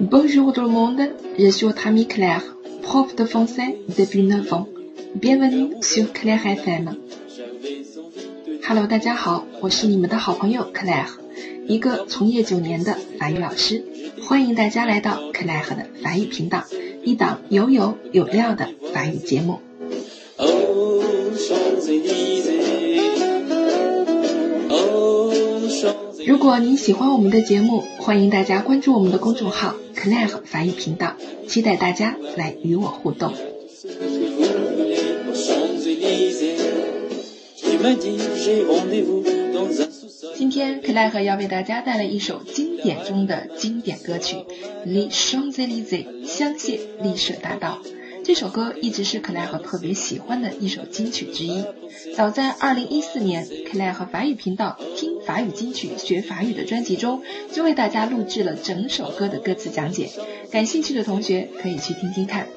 Bonjour tout le monde, je suis votre ami Claire, prof de français depuis 9 ans. Bienvenue sur Claire FM. Hello，大家好，我是你们的好朋友 Claire，一个从业九年的法语老师。欢迎大家来到 Claire 的法语频道，一档有有有料的法语节目。如果您喜欢我们的节目，欢迎大家关注我们的公众号 Claire 法语频道，期待大家来与我互动。今天 Claire 要为大家带来一首经典中的经典歌曲《Les Champs-Élysées》香榭丽舍大道。这首歌一直是克莱和特别喜欢的一首金曲之一。早在2014年，克莱和法语频道听法语金曲学法语的专辑中，就为大家录制了整首歌的歌词讲解。感兴趣的同学可以去听听看。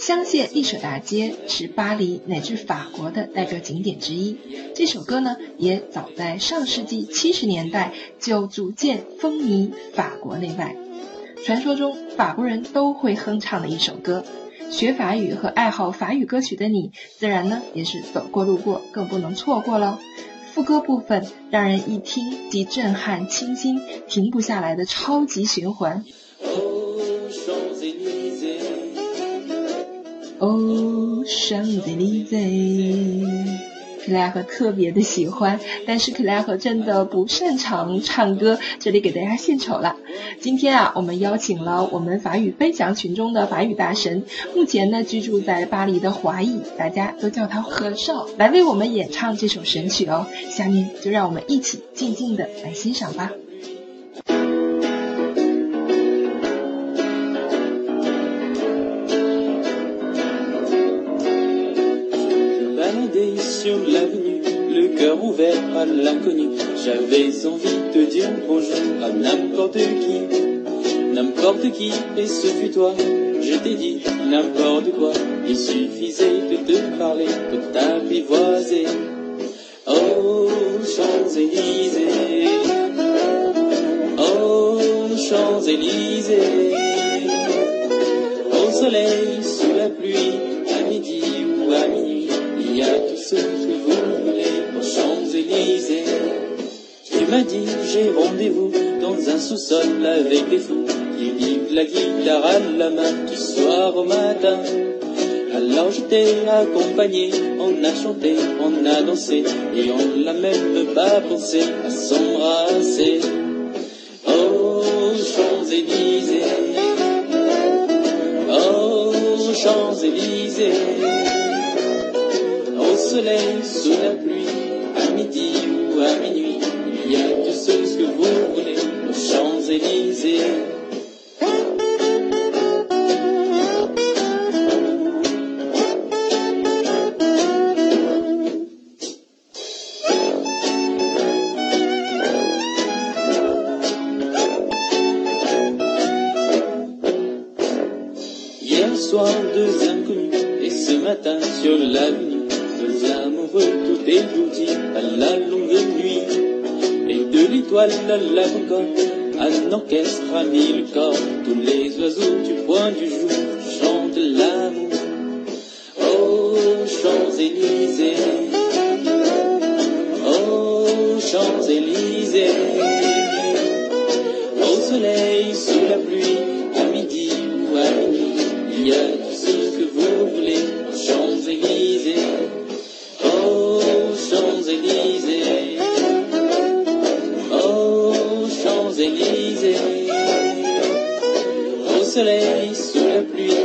香榭丽舍大街是巴黎乃至法国的代表景点之一。这首歌呢，也早在上世纪七十年代就逐渐风靡法国内外。传说中，法国人都会哼唱的一首歌。学法语和爱好法语歌曲的你，自然呢也是走过路过，更不能错过喽。副歌部分让人一听即震撼、清新、停不下来的超级循环。Oh Champs-Élysées。克莱和特别的喜欢，但是克莱和真的不擅长唱歌，这里给大家献丑了。今天啊，我们邀请了我们法语分享群中的法语大神，目前呢居住在巴黎的华裔，大家都叫他何少，来为我们演唱这首神曲哦。下面就让我们一起静静的来欣赏吧。À l'inconnu. J'avais envie de dire bonjour à n'importe qui, n'importe qui, et ce fut toi. Je t'ai dit n'importe quoi, il suffisait de te parler, de t'apprivoiser. Oh, Champs-Élysées, oh, Champs-Élysées, au soleil, que vous Champs-Élysées. Tu m'as dit, j'ai rendez-vous dans un sous-sol avec des fous qui vivent la guitare à la main du soir au matin. Alors je t'ai accompagné, on a chanté, on a dansé, et on l'a même pas pensé à s'embrasser. Oh, Champs-Élysées, oh, Champs-Élysées, soleil, sous la pluie à minuit, il y a tout ce que vous voulez aux Champs-Élysées. Hier soir, deux inconnus, et ce matin sur l'avenue tout est à la longue nuit. Et de l'étoile à la concorde, un orchestre a mis le corps. Tous les oiseaux du point du jour chantent l'amour. soleil sous la pluie.